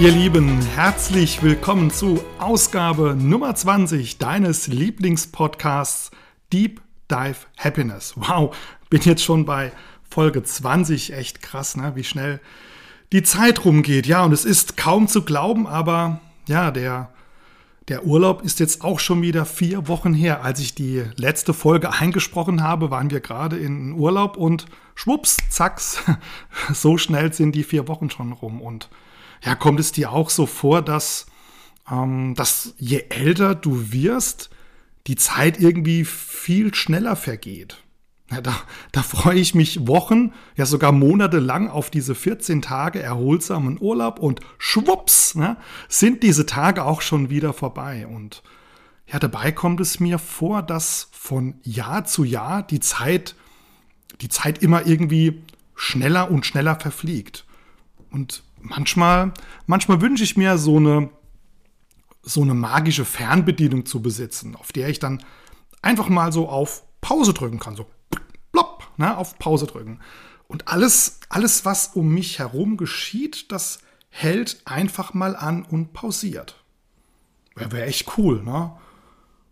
Ihr Lieben, herzlich willkommen zu Ausgabe Nummer 20 deines Lieblingspodcasts Deep Dive Happiness. Wow, bin jetzt schon bei Folge 20. Echt krass, ne? wie schnell die Zeit rumgeht. Ja, und es ist kaum zu glauben, aber ja, der, der Urlaub ist jetzt auch schon wieder vier Wochen her. Als ich die letzte Folge eingesprochen habe, waren wir gerade in Urlaub und schwupps, zacks, so schnell sind die vier Wochen schon rum und ja, kommt es dir auch so vor, dass, ähm, dass je älter du wirst, die Zeit irgendwie viel schneller vergeht? Ja, da, da freue ich mich Wochen, ja sogar Monate lang auf diese 14 Tage erholsamen Urlaub und schwupps ne, sind diese Tage auch schon wieder vorbei. Und ja, dabei kommt es mir vor, dass von Jahr zu Jahr die Zeit, die Zeit immer irgendwie schneller und schneller verfliegt. Und manchmal, manchmal wünsche ich mir so eine, so eine magische Fernbedienung zu besitzen, auf der ich dann einfach mal so auf Pause drücken kann. So plopp, ne, auf Pause drücken. Und alles, alles, was um mich herum geschieht, das hält einfach mal an und pausiert. Wäre wär echt cool, ne?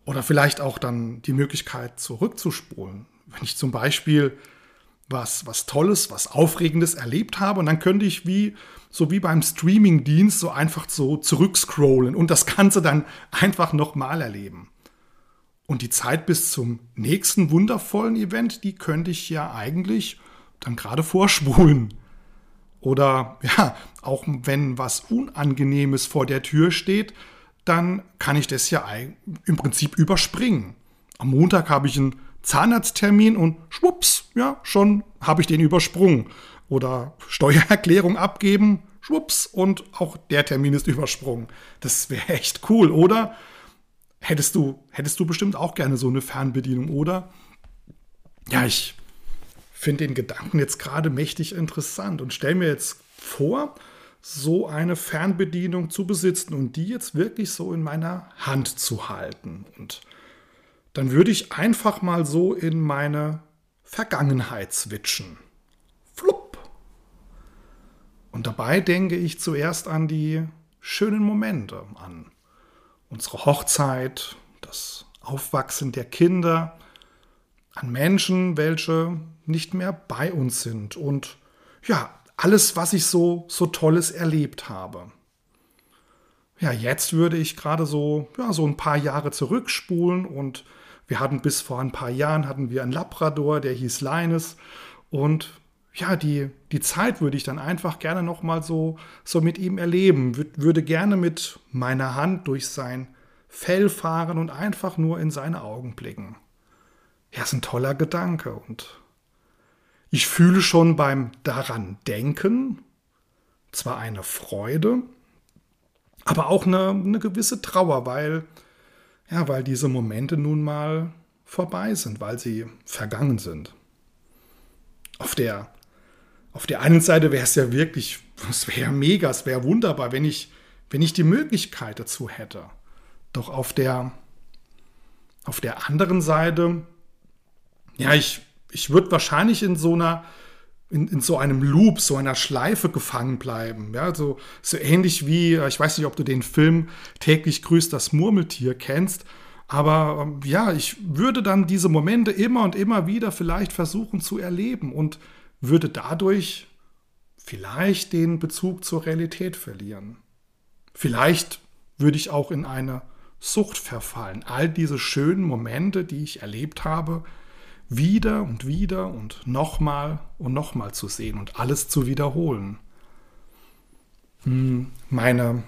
Oder vielleicht auch dann die Möglichkeit zurückzuspulen. Wenn ich zum Beispiel was, was Tolles, was Aufregendes erlebt habe und dann könnte ich wie, so wie beim Streaming-Dienst so einfach so zurückscrollen und das Ganze dann einfach nochmal erleben. Und die Zeit bis zum nächsten wundervollen Event, die könnte ich ja eigentlich dann gerade vorspulen. Oder ja, auch wenn was Unangenehmes vor der Tür steht, dann kann ich das ja im Prinzip überspringen. Am Montag habe ich einen Zahnarzttermin und schwupps, ja, schon habe ich den übersprungen. Oder Steuererklärung abgeben, schwupps, und auch der Termin ist übersprungen. Das wäre echt cool, oder? Hättest du, hättest du bestimmt auch gerne so eine Fernbedienung, oder? Ja, ich finde den Gedanken jetzt gerade mächtig interessant und stelle mir jetzt vor, so eine Fernbedienung zu besitzen und die jetzt wirklich so in meiner Hand zu halten. Und dann würde ich einfach mal so in meine Vergangenheit switchen. Flupp. Und dabei denke ich zuerst an die schönen Momente, an unsere Hochzeit, das Aufwachsen der Kinder, an Menschen, welche nicht mehr bei uns sind und ja, alles, was ich so, so Tolles erlebt habe. Ja, jetzt würde ich gerade so, ja, so ein paar Jahre zurückspulen und wir hatten bis vor ein paar Jahren hatten wir einen Labrador, der hieß Linus. Und ja, die, die Zeit würde ich dann einfach gerne nochmal so, so mit ihm erleben. würde gerne mit meiner Hand durch sein Fell fahren und einfach nur in seine Augen blicken. Ja, ist ein toller Gedanke und ich fühle schon beim daran denken zwar eine Freude, aber auch eine, eine gewisse Trauer, weil ja, weil diese Momente nun mal vorbei sind, weil sie vergangen sind. Auf der, auf der einen Seite wäre es ja wirklich, es wäre mega, es wäre wunderbar, wenn ich, wenn ich die Möglichkeit dazu hätte. Doch auf der, auf der anderen Seite, ja, ich, ich würde wahrscheinlich in so einer in, in so einem Loop, so einer Schleife gefangen bleiben. Ja, so, so ähnlich wie, äh, ich weiß nicht, ob du den Film täglich grüßt das Murmeltier kennst, aber ähm, ja, ich würde dann diese Momente immer und immer wieder vielleicht versuchen zu erleben und würde dadurch vielleicht den Bezug zur Realität verlieren. Vielleicht würde ich auch in eine Sucht verfallen. All diese schönen Momente, die ich erlebt habe, wieder und wieder und nochmal und nochmal zu sehen und alles zu wiederholen. Hm, meine,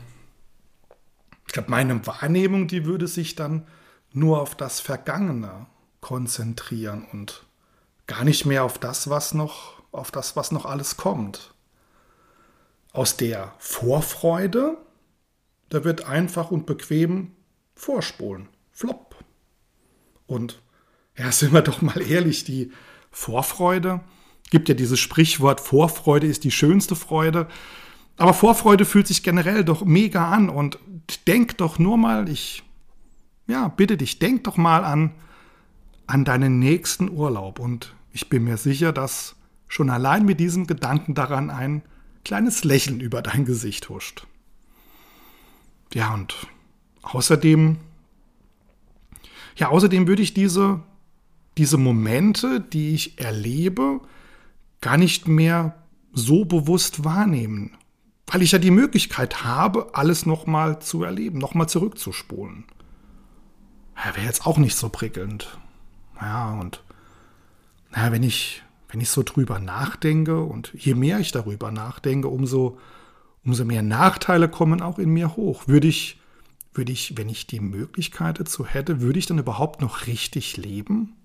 ich glaube, meine Wahrnehmung, die würde sich dann nur auf das Vergangene konzentrieren und gar nicht mehr auf das, was noch, auf das, was noch alles kommt. Aus der Vorfreude, da wird einfach und bequem vorspulen. Flop. Und ja, sind wir doch mal ehrlich, die Vorfreude, gibt ja dieses Sprichwort, Vorfreude ist die schönste Freude. Aber Vorfreude fühlt sich generell doch mega an und denk doch nur mal, ich, ja, bitte dich, denk doch mal an, an deinen nächsten Urlaub und ich bin mir sicher, dass schon allein mit diesem Gedanken daran ein kleines Lächeln über dein Gesicht huscht. Ja, und außerdem, ja, außerdem würde ich diese, diese Momente, die ich erlebe, gar nicht mehr so bewusst wahrnehmen, weil ich ja die Möglichkeit habe, alles nochmal zu erleben, nochmal zurückzuspulen. Ja, Wäre jetzt auch nicht so prickelnd. Ja, und naja, wenn ich, wenn ich so drüber nachdenke und je mehr ich darüber nachdenke, umso, umso mehr Nachteile kommen auch in mir hoch. Würde ich, würde ich, wenn ich die Möglichkeit dazu hätte, würde ich dann überhaupt noch richtig leben?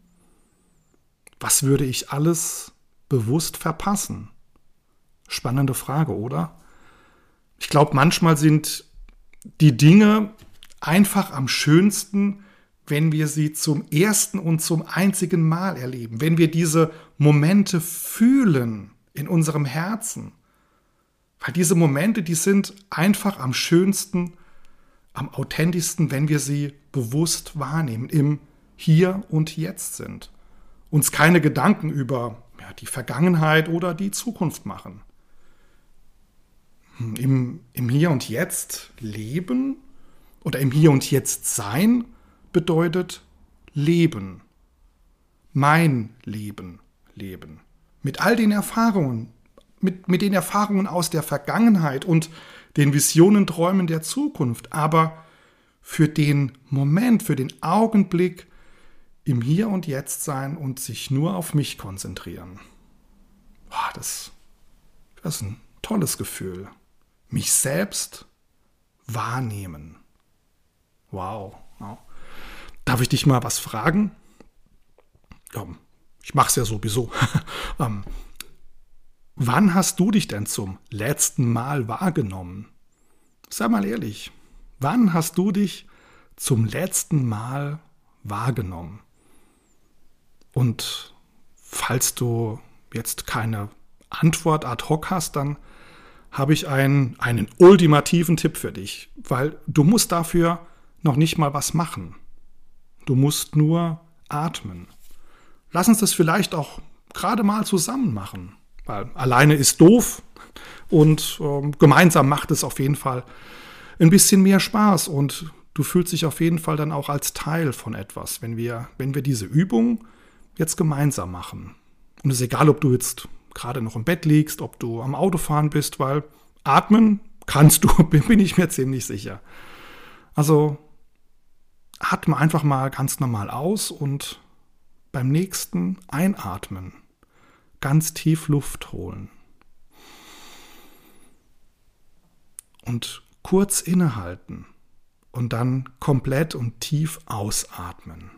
Was würde ich alles bewusst verpassen? Spannende Frage, oder? Ich glaube, manchmal sind die Dinge einfach am schönsten, wenn wir sie zum ersten und zum einzigen Mal erleben, wenn wir diese Momente fühlen in unserem Herzen. Weil diese Momente, die sind einfach am schönsten, am authentischsten, wenn wir sie bewusst wahrnehmen, im Hier und Jetzt sind. Uns keine Gedanken über ja, die Vergangenheit oder die Zukunft machen. Hm, Im, Im Hier und Jetzt leben oder im Hier und Jetzt sein bedeutet Leben. Mein Leben leben. Mit all den Erfahrungen, mit, mit den Erfahrungen aus der Vergangenheit und den Visionen, Träumen der Zukunft, aber für den Moment, für den Augenblick im Hier und Jetzt sein und sich nur auf mich konzentrieren. Boah, das, das ist ein tolles Gefühl. Mich selbst wahrnehmen. Wow. wow. Darf ich dich mal was fragen? Ähm, ich es ja sowieso. ähm, wann hast du dich denn zum letzten Mal wahrgenommen? Sei mal ehrlich. Wann hast du dich zum letzten Mal wahrgenommen? Und falls du jetzt keine Antwort ad hoc hast, dann habe ich einen, einen ultimativen Tipp für dich, weil du musst dafür noch nicht mal was machen. Du musst nur atmen. Lass uns das vielleicht auch gerade mal zusammen machen, weil alleine ist doof und äh, gemeinsam macht es auf jeden Fall ein bisschen mehr Spaß und du fühlst dich auf jeden Fall dann auch als Teil von etwas, wenn wir, wenn wir diese Übung jetzt gemeinsam machen. Und es ist egal, ob du jetzt gerade noch im Bett liegst, ob du am Autofahren bist, weil atmen kannst du, bin ich mir ziemlich sicher. Also atme einfach mal ganz normal aus und beim nächsten Einatmen ganz tief Luft holen. Und kurz innehalten und dann komplett und tief ausatmen.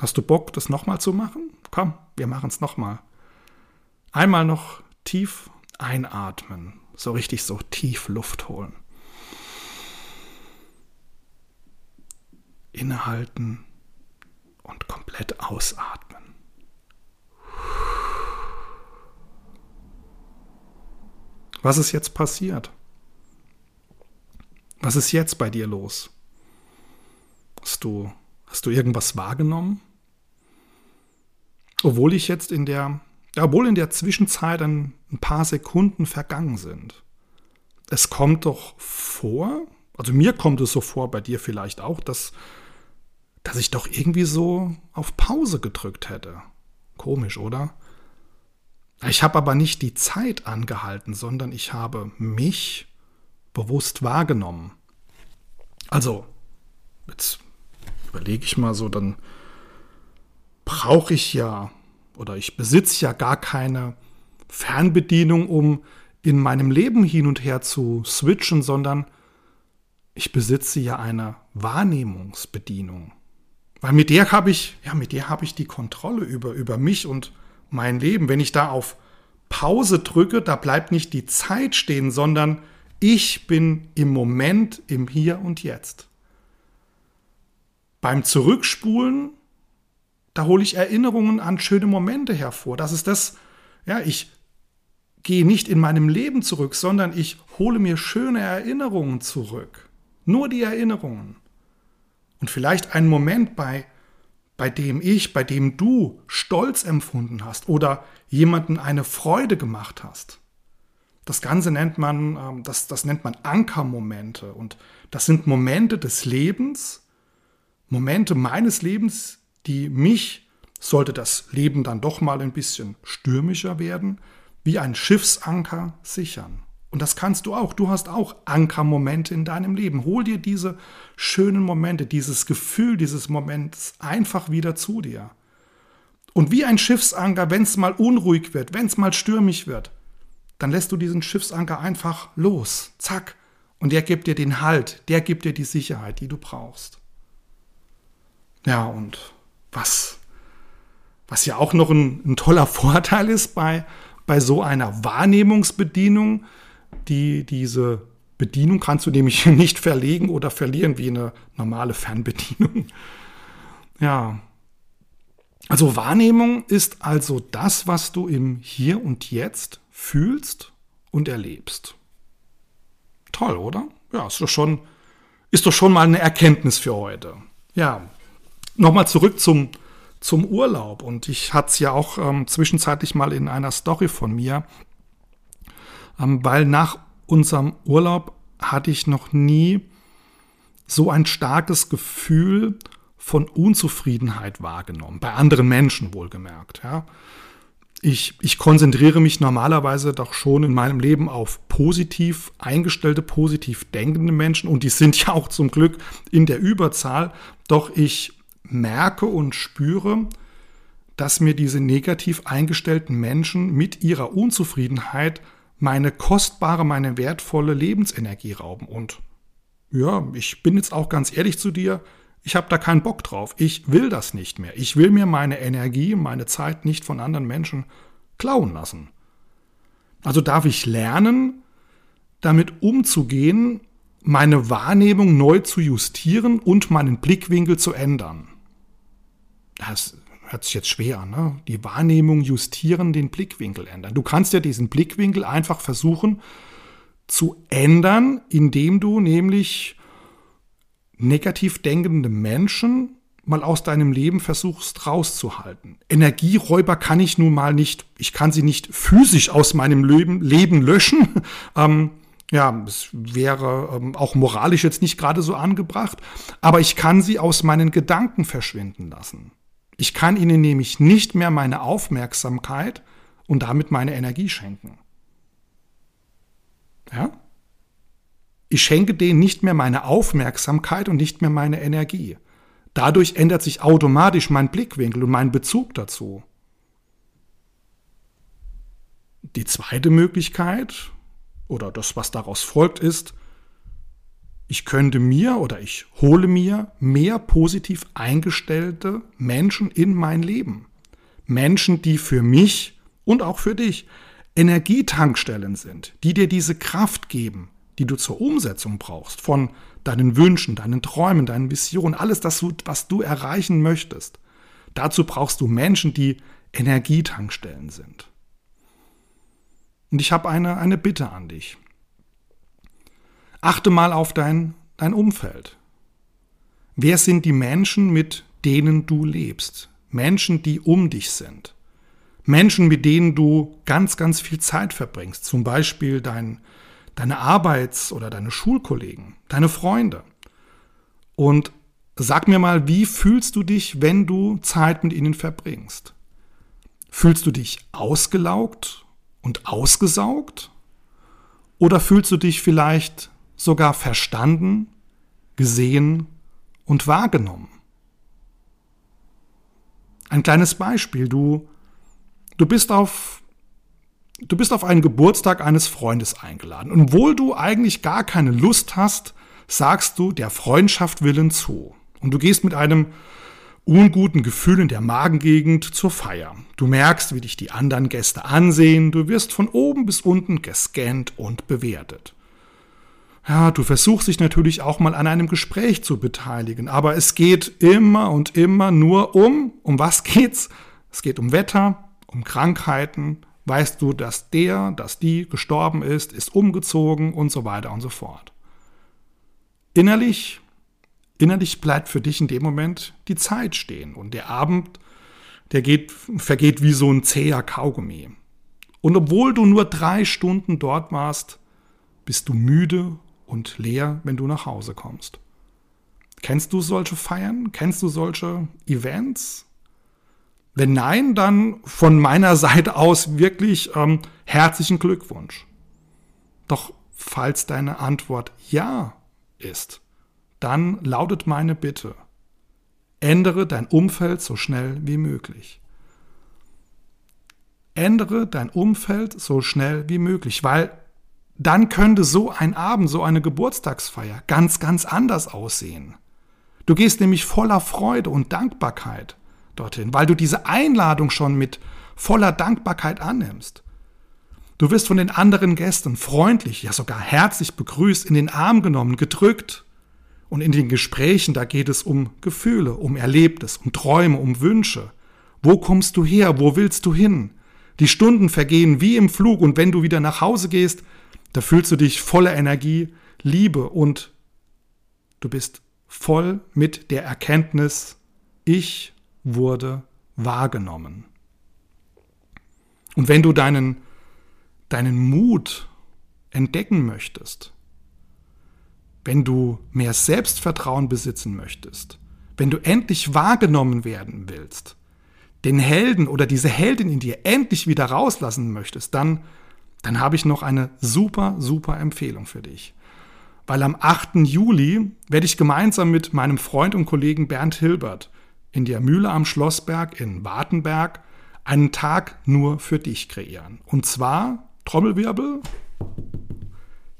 Hast du Bock, das nochmal zu machen? Komm, wir machen es nochmal. Einmal noch tief einatmen so richtig so tief Luft holen. Innehalten und komplett ausatmen. Was ist jetzt passiert? Was ist jetzt bei dir los? Hast du, hast du irgendwas wahrgenommen? Obwohl ich jetzt in der obwohl in der Zwischenzeit ein, ein paar Sekunden vergangen sind. Es kommt doch vor, also mir kommt es so vor, bei dir vielleicht auch, dass, dass ich doch irgendwie so auf Pause gedrückt hätte. Komisch, oder? Ich habe aber nicht die Zeit angehalten, sondern ich habe mich bewusst wahrgenommen. Also, jetzt überlege ich mal so, dann brauche ich ja oder ich besitze ja gar keine Fernbedienung, um in meinem Leben hin und her zu switchen, sondern ich besitze ja eine Wahrnehmungsbedienung. Weil mit der habe ich, ja, mit der habe ich die Kontrolle über, über mich und mein Leben. Wenn ich da auf Pause drücke, da bleibt nicht die Zeit stehen, sondern Ich bin im Moment, im Hier und Jetzt. Beim Zurückspulen, da hole ich Erinnerungen an schöne Momente hervor. Das ist das, ja, ich gehe nicht in meinem Leben zurück, sondern ich hole mir schöne Erinnerungen zurück. Nur die Erinnerungen. Und vielleicht einen Moment, bei, bei dem ich, bei dem du Stolz empfunden hast oder jemanden eine Freude gemacht hast. Das Ganze nennt man, ähm, das, das nennt man Ankermomente. Und das sind Momente des Lebens, Momente meines Lebens, die mich, sollte das Leben dann doch mal ein bisschen stürmischer werden, wie ein Schiffsanker sichern. Und das kannst du auch. Du hast auch Ankermomente in deinem Leben. Hol dir diese schönen Momente, dieses Gefühl dieses Moments einfach wieder zu dir. Und wie ein Schiffsanker, wenn es mal unruhig wird, wenn es mal stürmisch wird, dann lässt du diesen Schiffsanker einfach los. Zack. Und der gibt dir den Halt, der gibt dir die Sicherheit, die du brauchst. Ja, und was, was ja auch noch ein, ein toller Vorteil ist bei, bei so einer Wahrnehmungsbedienung, die diese Bedienung kannst du nämlich nicht verlegen oder verlieren wie eine normale Fernbedienung. Ja. Also Wahrnehmung ist also das, was du im Hier und Jetzt fühlst und erlebst. Toll, oder? Ja, ist doch schon, ist doch schon mal eine Erkenntnis für heute. Ja, nochmal zurück zum, zum Urlaub. Und ich hatte es ja auch ähm, zwischenzeitlich mal in einer Story von mir, ähm, weil nach unserem Urlaub hatte ich noch nie so ein starkes Gefühl von Unzufriedenheit wahrgenommen, bei anderen Menschen wohlgemerkt. Ja. Ich, ich konzentriere mich normalerweise doch schon in meinem Leben auf positiv eingestellte, positiv denkende Menschen und die sind ja auch zum Glück in der Überzahl. Doch ich merke und spüre, dass mir diese negativ eingestellten Menschen mit ihrer Unzufriedenheit meine kostbare, meine wertvolle Lebensenergie rauben. Und ja, ich bin jetzt auch ganz ehrlich zu dir, ich habe da keinen Bock drauf. Ich will das nicht mehr. Ich will mir meine Energie, meine Zeit nicht von anderen Menschen klauen lassen. Also darf ich lernen, damit umzugehen, meine Wahrnehmung neu zu justieren und meinen Blickwinkel zu ändern. Das hört sich jetzt schwer an, ne? Die Wahrnehmung justieren, den Blickwinkel ändern. Du kannst ja diesen Blickwinkel einfach versuchen zu ändern, indem du nämlich negativ denkende Menschen mal aus deinem Leben versuchst rauszuhalten. Energieräuber kann ich nun mal nicht, ich kann sie nicht physisch aus meinem Leben, Leben löschen. Ähm, ja, es wäre ähm, auch moralisch jetzt nicht gerade so angebracht, aber ich kann sie aus meinen Gedanken verschwinden lassen. Ich kann ihnen nämlich nicht mehr meine Aufmerksamkeit und damit meine Energie schenken. Ja? Ich schenke denen nicht mehr meine Aufmerksamkeit und nicht mehr meine Energie. Dadurch ändert sich automatisch mein Blickwinkel und mein Bezug dazu. Die zweite Möglichkeit oder das, was daraus folgt, ist, ich könnte mir oder ich hole mir mehr positiv eingestellte Menschen in mein Leben. Menschen, die für mich und auch für dich Energietankstellen sind, die dir diese Kraft geben, die du zur Umsetzung brauchst von deinen Wünschen, deinen Träumen, deinen Visionen, alles das, was du erreichen möchtest. Dazu brauchst du Menschen, die Energietankstellen sind. Und ich habe eine, eine Bitte an dich. Achte mal auf dein, dein Umfeld. Wer sind die Menschen, mit denen du lebst? Menschen, die um dich sind. Menschen, mit denen du ganz, ganz viel Zeit verbringst. Zum Beispiel dein, deine Arbeits- oder deine Schulkollegen, deine Freunde. Und sag mir mal, wie fühlst du dich, wenn du Zeit mit ihnen verbringst? Fühlst du dich ausgelaugt und ausgesaugt? Oder fühlst du dich vielleicht sogar verstanden, gesehen und wahrgenommen. Ein kleines Beispiel. Du, du, bist auf, du bist auf einen Geburtstag eines Freundes eingeladen. Und obwohl du eigentlich gar keine Lust hast, sagst du der Freundschaft willen zu. Und du gehst mit einem unguten Gefühl in der Magengegend zur Feier. Du merkst, wie dich die anderen Gäste ansehen. Du wirst von oben bis unten gescannt und bewertet. Ja, du versuchst dich natürlich auch mal an einem Gespräch zu beteiligen, aber es geht immer und immer nur um, um was geht's? Es geht um Wetter, um Krankheiten, weißt du, dass der, dass die gestorben ist, ist umgezogen und so weiter und so fort. Innerlich, innerlich bleibt für dich in dem Moment die Zeit stehen und der Abend, der geht, vergeht wie so ein zäher Kaugummi. Und obwohl du nur drei Stunden dort warst, bist du müde und leer, wenn du nach Hause kommst. Kennst du solche Feiern? Kennst du solche Events? Wenn nein, dann von meiner Seite aus wirklich ähm, herzlichen Glückwunsch. Doch falls deine Antwort ja ist, dann lautet meine Bitte, ändere dein Umfeld so schnell wie möglich. Ändere dein Umfeld so schnell wie möglich, weil dann könnte so ein Abend, so eine Geburtstagsfeier ganz, ganz anders aussehen. Du gehst nämlich voller Freude und Dankbarkeit dorthin, weil du diese Einladung schon mit voller Dankbarkeit annimmst. Du wirst von den anderen Gästen freundlich, ja sogar herzlich begrüßt, in den Arm genommen, gedrückt. Und in den Gesprächen, da geht es um Gefühle, um Erlebtes, um Träume, um Wünsche. Wo kommst du her? Wo willst du hin? Die Stunden vergehen wie im Flug und wenn du wieder nach Hause gehst, da fühlst du dich voller Energie, Liebe und du bist voll mit der Erkenntnis, ich wurde wahrgenommen. Und wenn du deinen, deinen Mut entdecken möchtest, wenn du mehr Selbstvertrauen besitzen möchtest, wenn du endlich wahrgenommen werden willst, den Helden oder diese Heldin in dir endlich wieder rauslassen möchtest, dann dann habe ich noch eine super, super Empfehlung für dich. Weil am 8. Juli werde ich gemeinsam mit meinem Freund und Kollegen Bernd Hilbert in der Mühle am Schlossberg in Wartenberg einen Tag nur für dich kreieren. Und zwar, Trommelwirbel,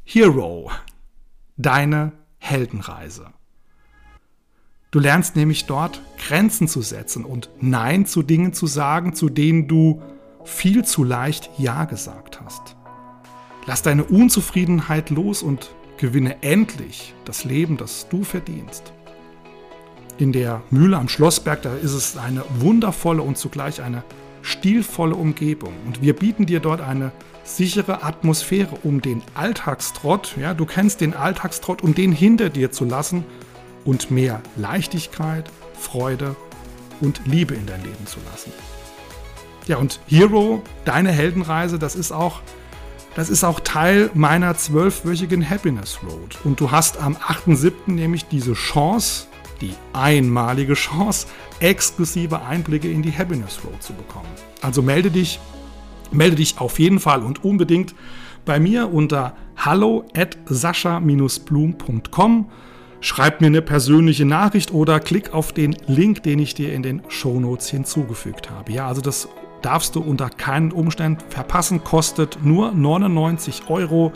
Hero, deine Heldenreise. Du lernst nämlich dort Grenzen zu setzen und Nein zu Dingen zu sagen, zu denen du viel zu leicht Ja gesagt hast. Lass deine Unzufriedenheit los und gewinne endlich das Leben, das du verdienst. In der Mühle am Schlossberg, da ist es eine wundervolle und zugleich eine stilvolle Umgebung. Und wir bieten dir dort eine sichere Atmosphäre, um den Alltagstrott, ja, du kennst den Alltagstrott, um den hinter dir zu lassen und mehr Leichtigkeit, Freude und Liebe in dein Leben zu lassen. Ja, und Hero, deine Heldenreise, das ist auch, das ist auch Teil meiner zwölfwöchigen Happiness Road. Und du hast am 8.7. nämlich diese Chance, die einmalige Chance, exklusive Einblicke in die Happiness Road zu bekommen. Also melde dich, melde dich auf jeden Fall und unbedingt bei mir unter hallo at sascha-blum.com. Schreib mir eine persönliche Nachricht oder klick auf den Link, den ich dir in den Shownotes hinzugefügt habe. Ja, also das darfst du unter keinen Umständen verpassen. Kostet nur 99 Euro.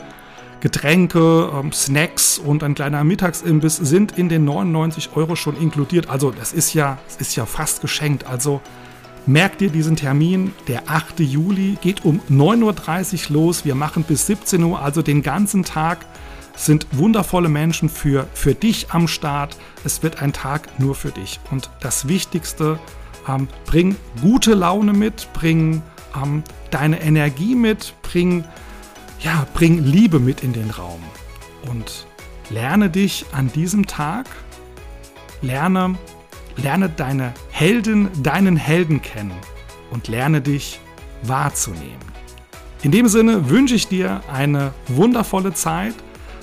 Getränke, ähm, Snacks und ein kleiner Mittagsimbiss sind in den 99 Euro schon inkludiert. Also das ist ja, das ist ja fast geschenkt. Also merkt dir diesen Termin, der 8. Juli geht um 9.30 Uhr los. Wir machen bis 17 Uhr, also den ganzen Tag sind wundervolle Menschen für, für dich am Start. Es wird ein Tag nur für dich. Und das Wichtigste, ähm, bring gute Laune mit, bring ähm, deine Energie mit, bring, ja, bring Liebe mit in den Raum. Und lerne dich an diesem Tag, lerne, lerne deine Heldin, deinen Helden kennen und lerne dich wahrzunehmen. In dem Sinne wünsche ich dir eine wundervolle Zeit.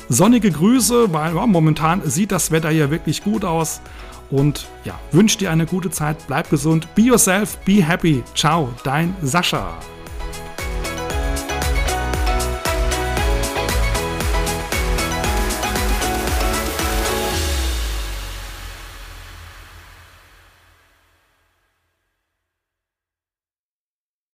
Sonnige Grüße, weil ja, momentan sieht das Wetter hier wirklich gut aus und ja, wünsche dir eine gute Zeit, bleib gesund, be yourself, be happy. Ciao, dein Sascha.